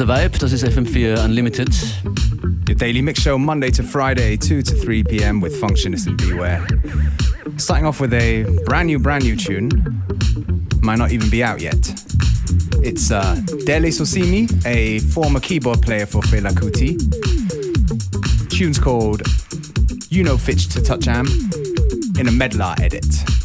der Vibe, das ist FM4 Unlimited. Your daily mix show Monday to Friday, 2 to 3 p.m. with Functionist and Beware. Starting off with a brand new, brand new tune. Might not even be out yet. It's uh, Dele Sosimi, a former keyboard player for Fela Kuti. Tune's called You Know Fitch to Touch Am in a Medlar edit.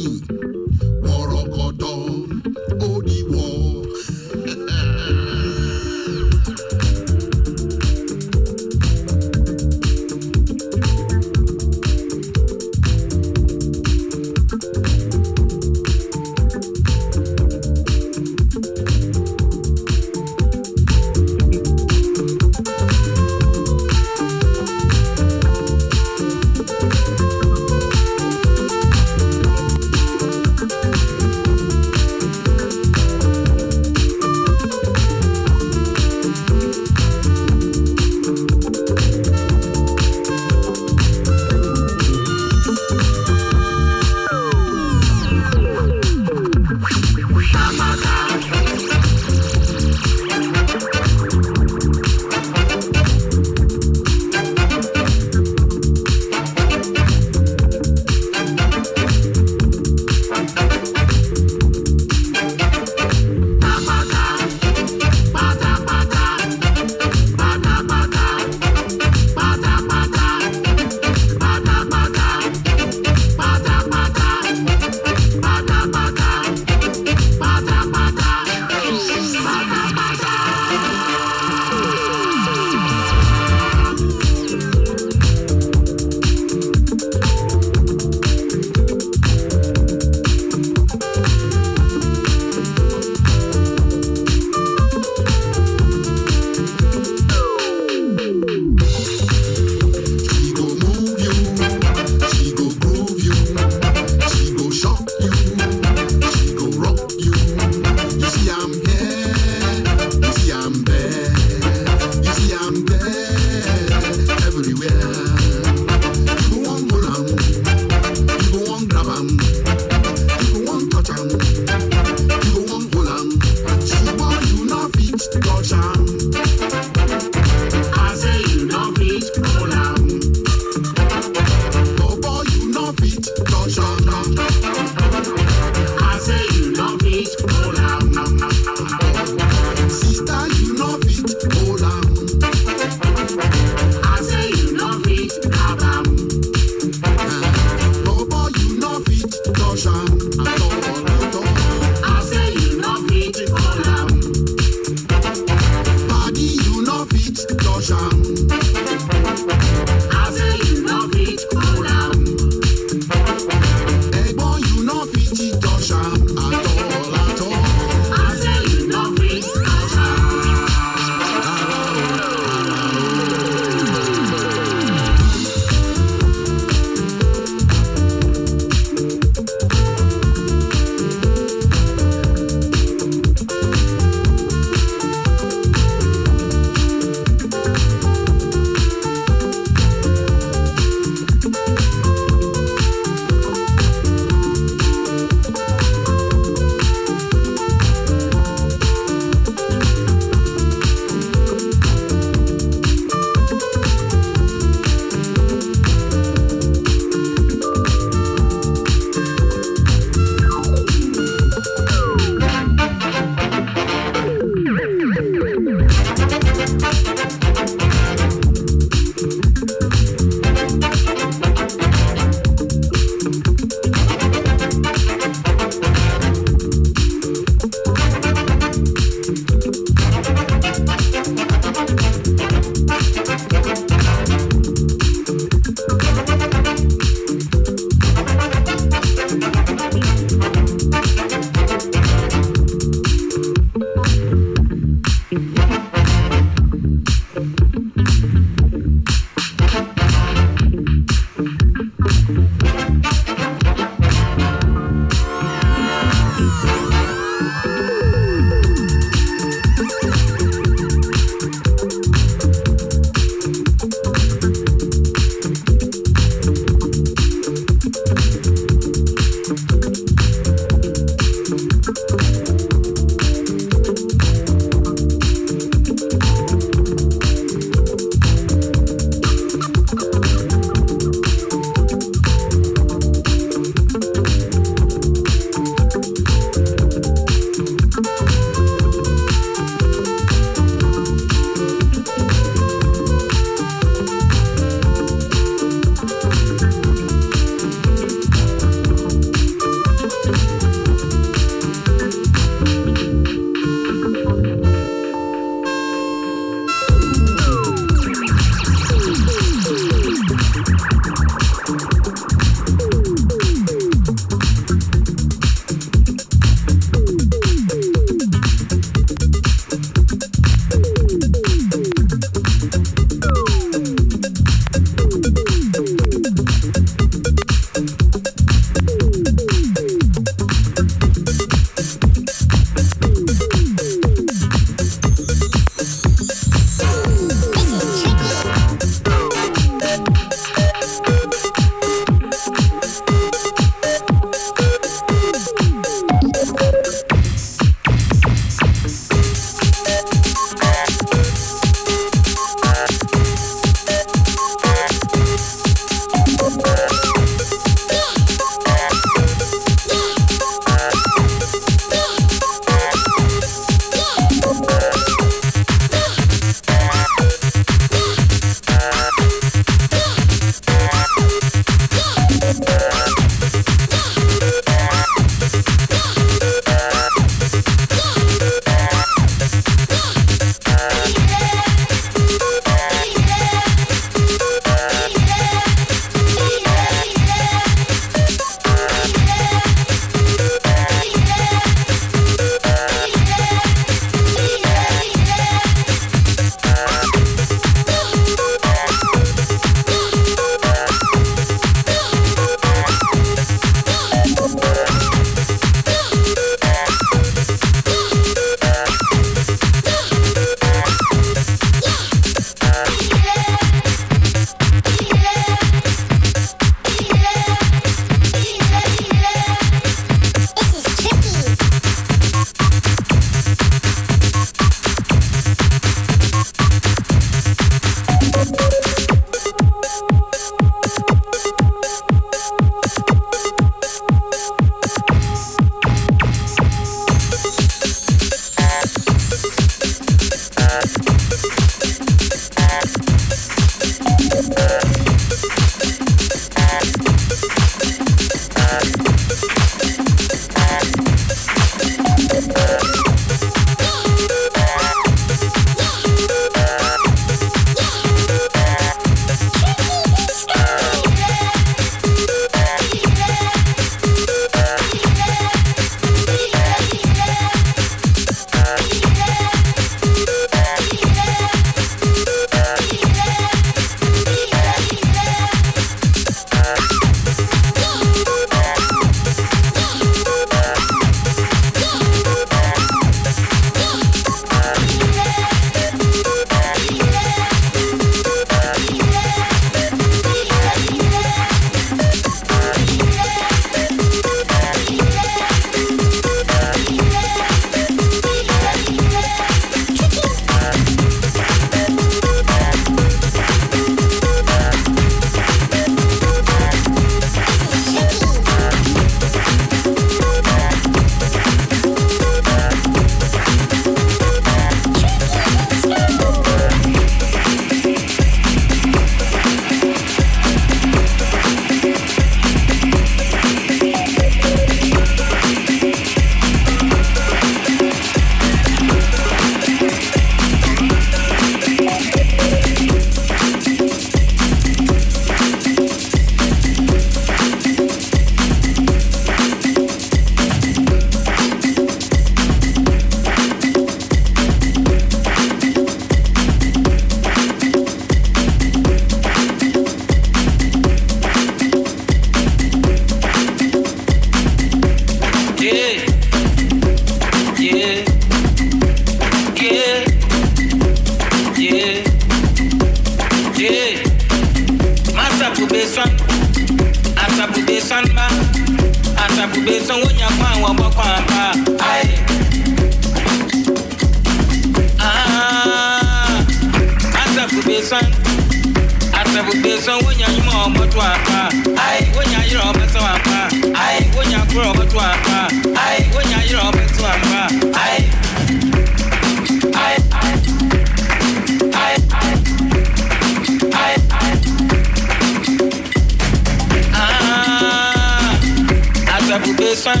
Asabu besan,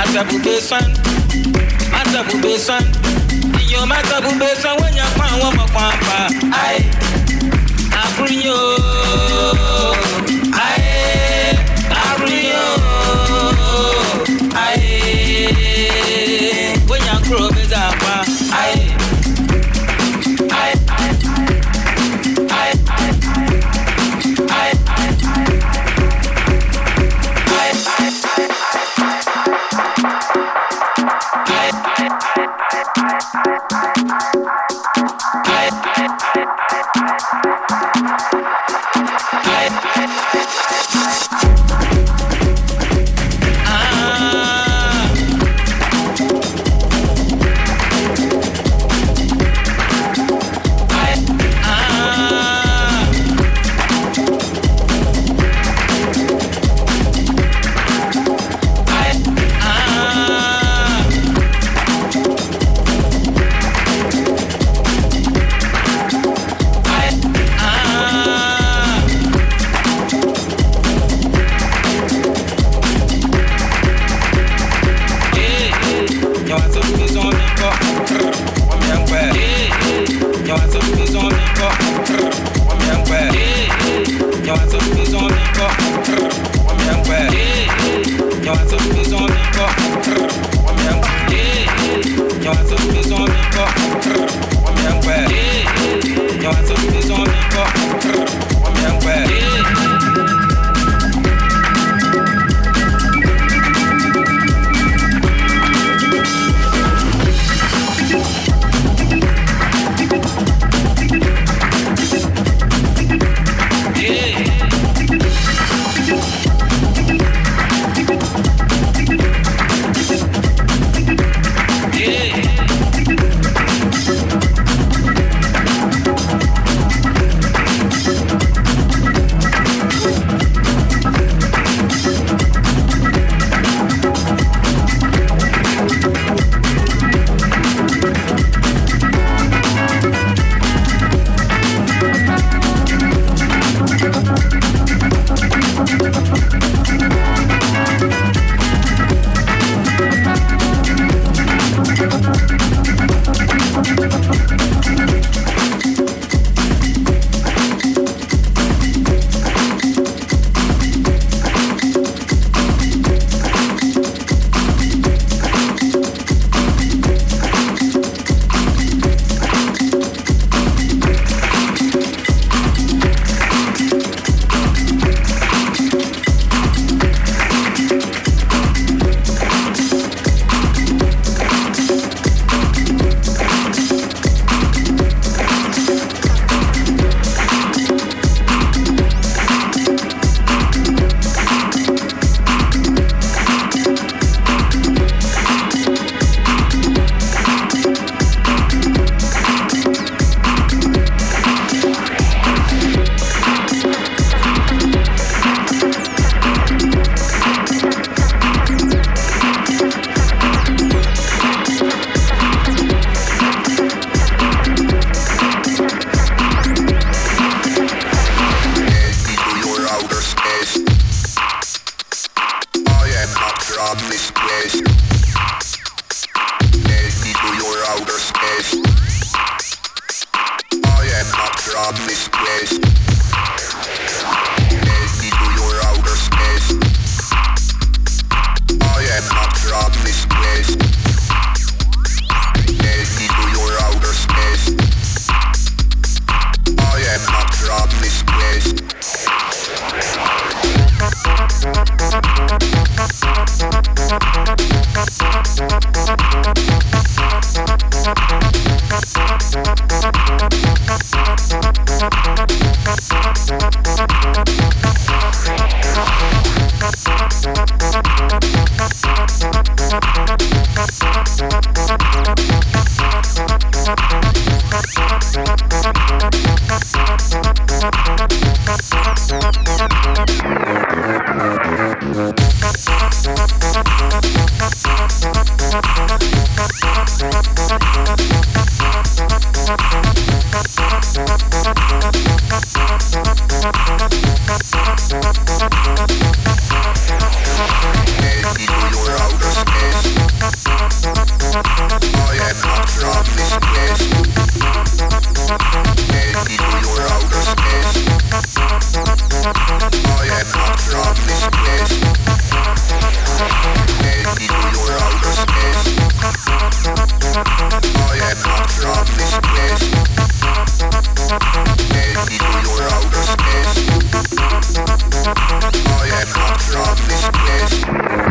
asabu besan, asabu besan èèyàn má sọ fún bẹ́ẹ̀ sanwó yẹn fún àwọn ọmọ pàápàá. ayé àkúrìyàn ooo ayé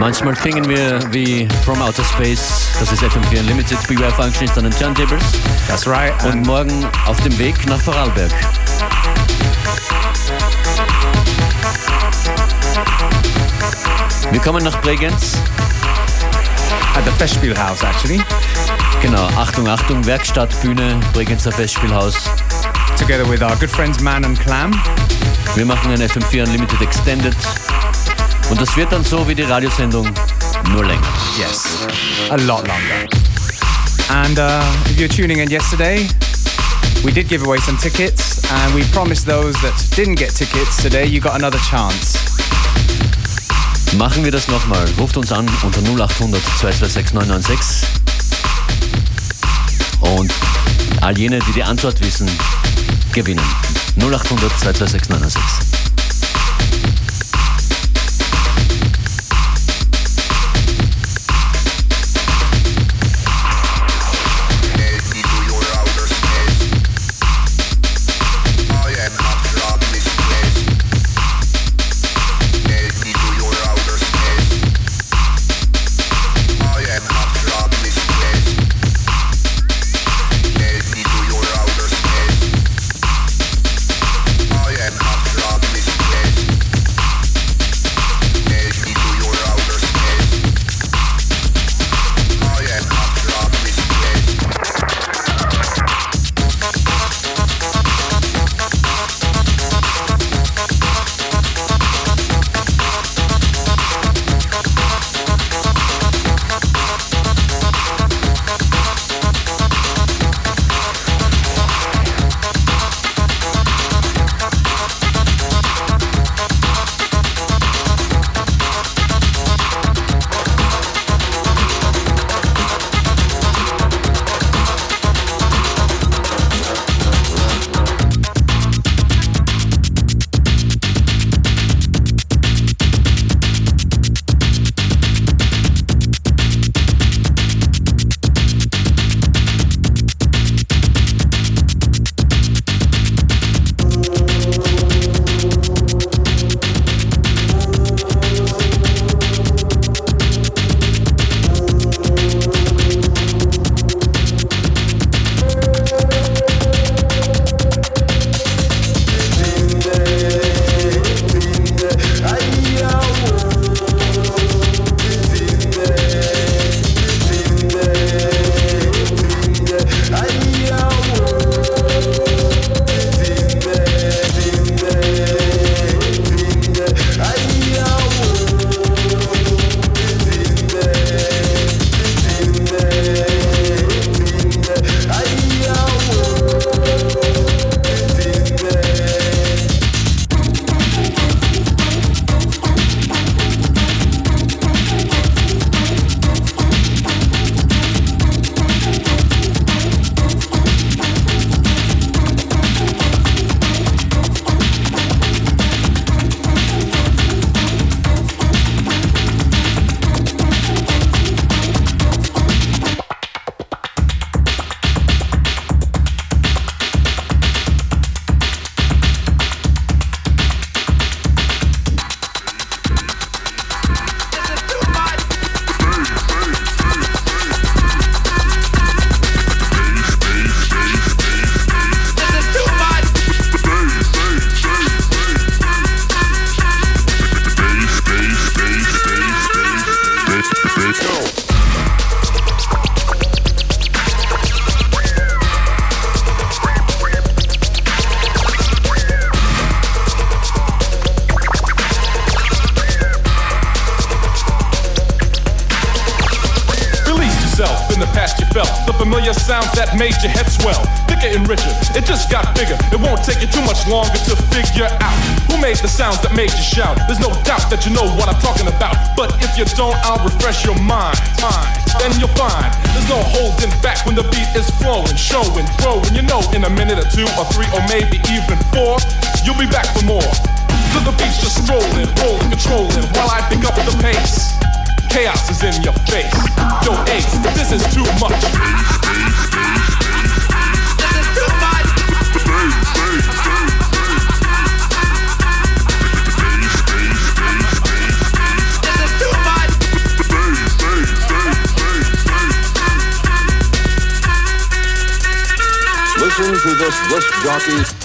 Manchmal klingen wir wie From Outer Space. Das ist FM4 Unlimited. Beware Functionist an den Turntables. That's right. Und morgen auf dem Weg nach Vorarlberg. Wir kommen nach Bregenz. At the Festspielhaus, actually. Genau, Achtung, Achtung, Werkstattbühne, Bregenzer Festspielhaus. Together with our good friends Man and Clam. Wir machen ein FM4 Unlimited Extended. Und das wird dann so wie die Radiosendung, nur länger. Yes, a lot longer. And uh, if you're tuning in yesterday, we did give away some tickets, and we promised those that didn't get tickets today, you got another chance. Machen wir das nochmal. Ruft uns an unter 0800 226 996. Und all jene, die die Antwort wissen, gewinnen. 0800 226 996. Familiar sounds that made your head swell. Thicker and richer, it just got bigger. It won't take you too much longer to figure out who made the sounds that made you shout. There's no doubt that you know what I'm talking about. But if you don't, I'll refresh your mind. Then you'll find there's no holding back when the beat is flowing, showing, growing. You know, in a minute or two or three or maybe even four, you'll be back for more. Cause the beat's just rolling, rolling, controlling while I pick up the pace. Chaos is in your face. Yo, Ace, this is too much. This is too much. Listen to this disc jockey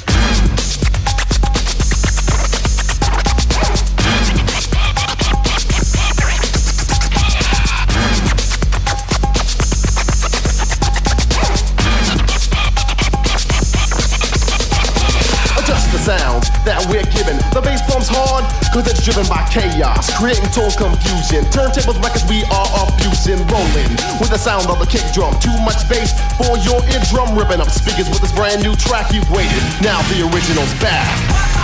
cause it's driven by chaos, creating total confusion. Turntables records we are abusing, rolling with the sound of the kick drum. Too much bass for your eardrum, ripping up speakers with this brand new track you've waited. Now the original's back.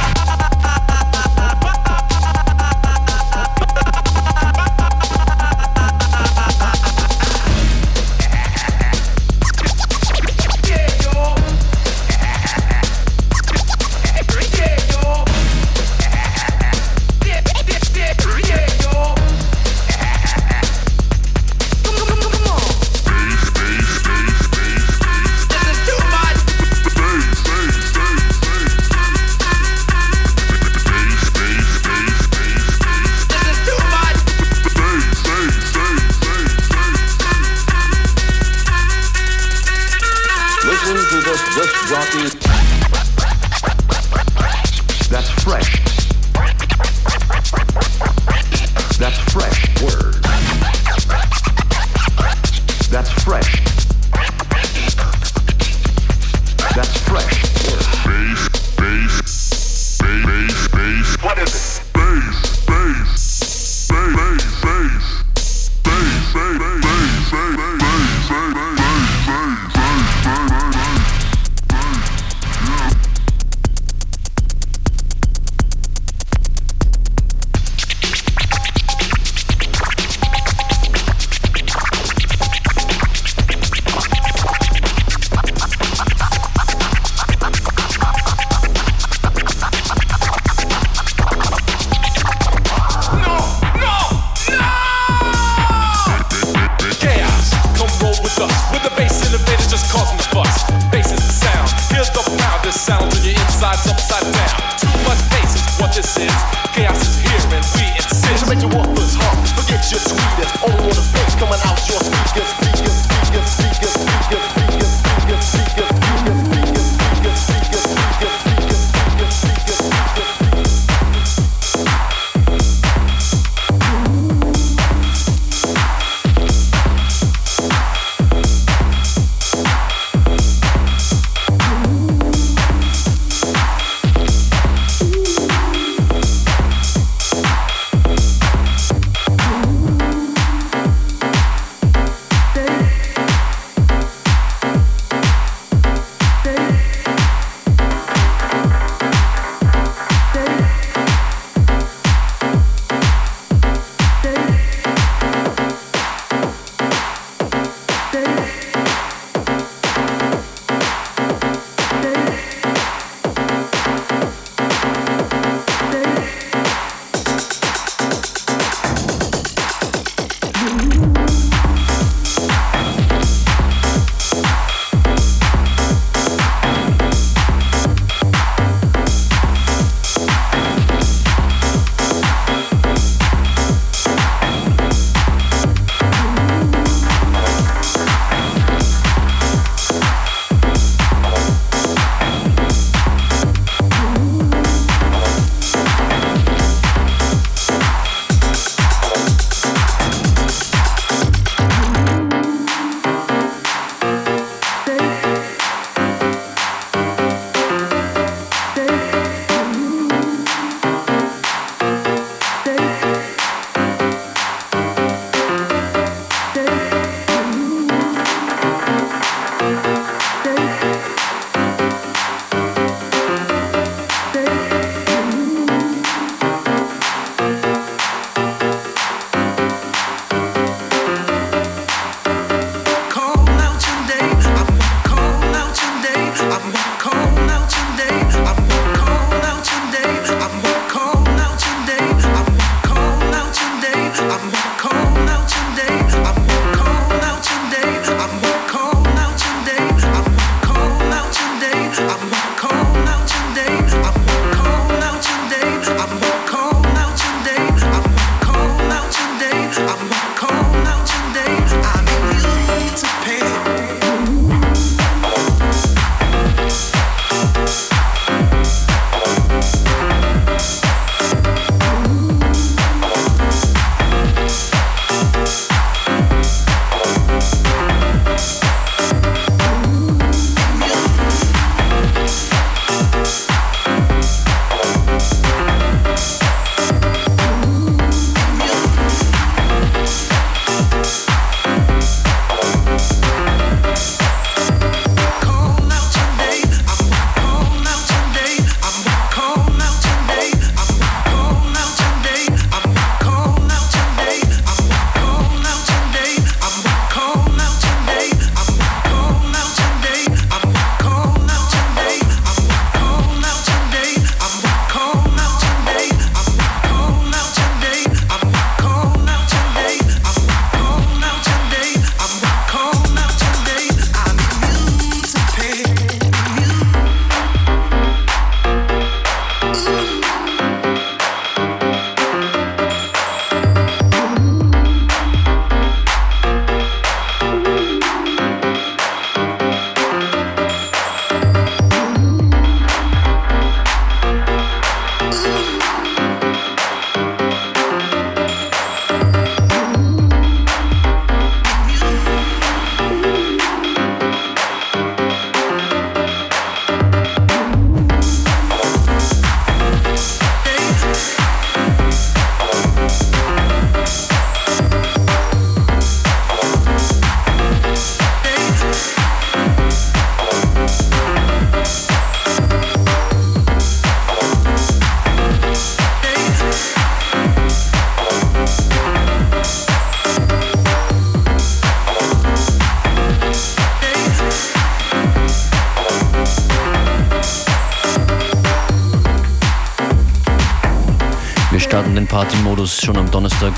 Party-Modus schon am Donnerstag.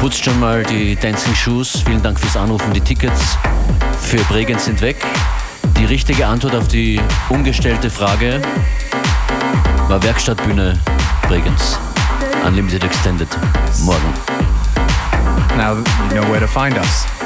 Putzt schon mal die Dancing Shoes. Vielen Dank fürs Anrufen. Die Tickets für Bregenz sind weg. Die richtige Antwort auf die ungestellte Frage war Werkstattbühne Bregenz. Unlimited Extended. Morgen. Now you know where to find us.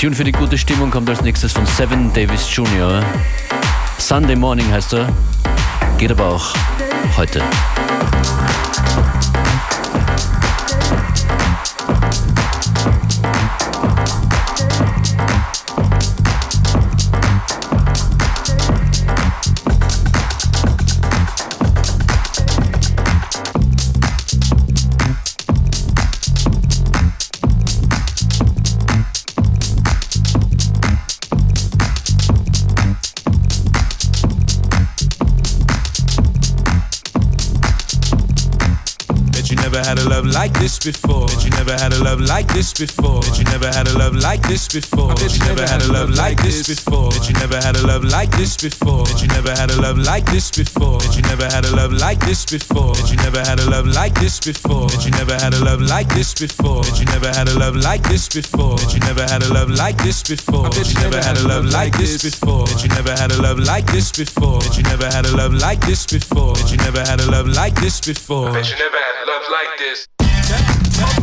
Tune für die gute Stimmung kommt als nächstes von Seven Davis Jr. Sunday Morning heißt er. Geht aber auch heute. This before. That you never had a love like this before. That you never had a love like this before. That you never had a love like this before. That you never had a love like this before. That you never had a love like this before. That you never had a love like this before. That you never had a love like this before. That you never had a love like this before. That you never had a love like this before. That you never had a love like this before. That you never had a love like this before. That you never had a love like this before. That you never had a love like this before. That you never had a love like this before. That you never had a love like this.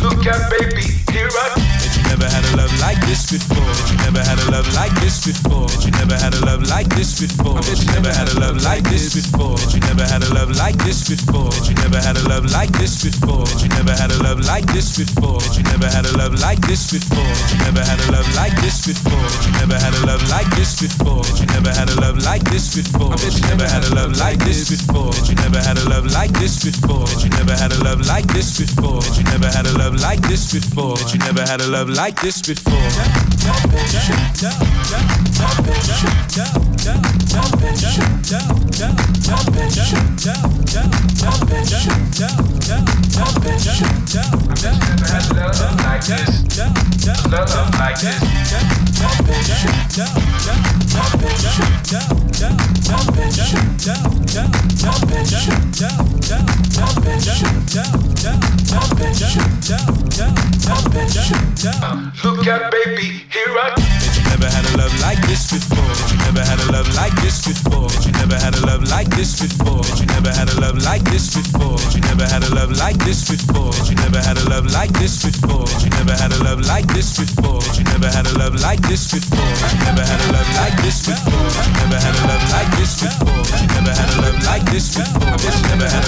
Look at baby, here I never had a love like this before. That you never had a love like this before. That you never had a love like this before. That you never had a love like this before. That you never had a love like this before. That you never had a love like this before. That you never had a love like this before. That you never had a love like this before. That you never had a love like this before. That you never had a love like this before. That you never had a love like this before. That you never had a love like this before. That you never had a love like this before. That you never had a love like this before. That you never had a love like this before. That you never had a love like this before. Look at baby, here I That you never had a love like this before. That you never had a love like this before. That you never had a love like this before. That you never had a love like this before. That you never had a love like this before. That you never had a love like this before. That you never had a love like this before. That you never had a love like this before. You never had a love like this before. You never had a love like this before. You never had a love like this before. That you never had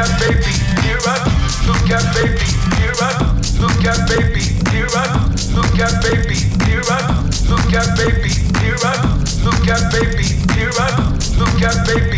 at baby, here I Look at baby, here I Look at baby, here I Look at baby, here I Look at baby, here I Look at baby, here I Look at baby,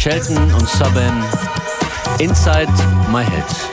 Shelton und Subban Inside My Head.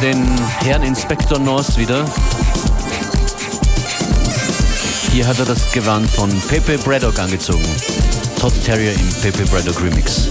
Den Herrn Inspektor North wieder. Hier hat er das Gewand von Pepe Braddock angezogen. Todd Terrier im Pepe Braddock Remix.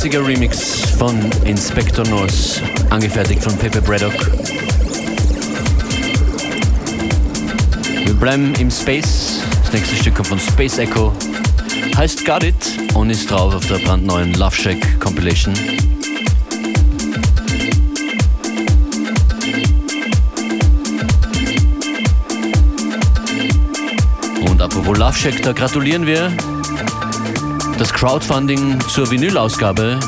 Spaciger Remix von Inspector North, angefertigt von Pepe Braddock. Wir bleiben im Space. Das nächste Stück kommt von Space Echo. Heißt Got It und ist drauf auf der brandneuen Love Shack Compilation. Und apropos Love Shack, da gratulieren wir. Das Crowdfunding zur Vinylausgabe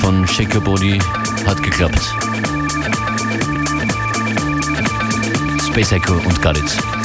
von Shake Your Body hat geklappt. Space Echo und Got It.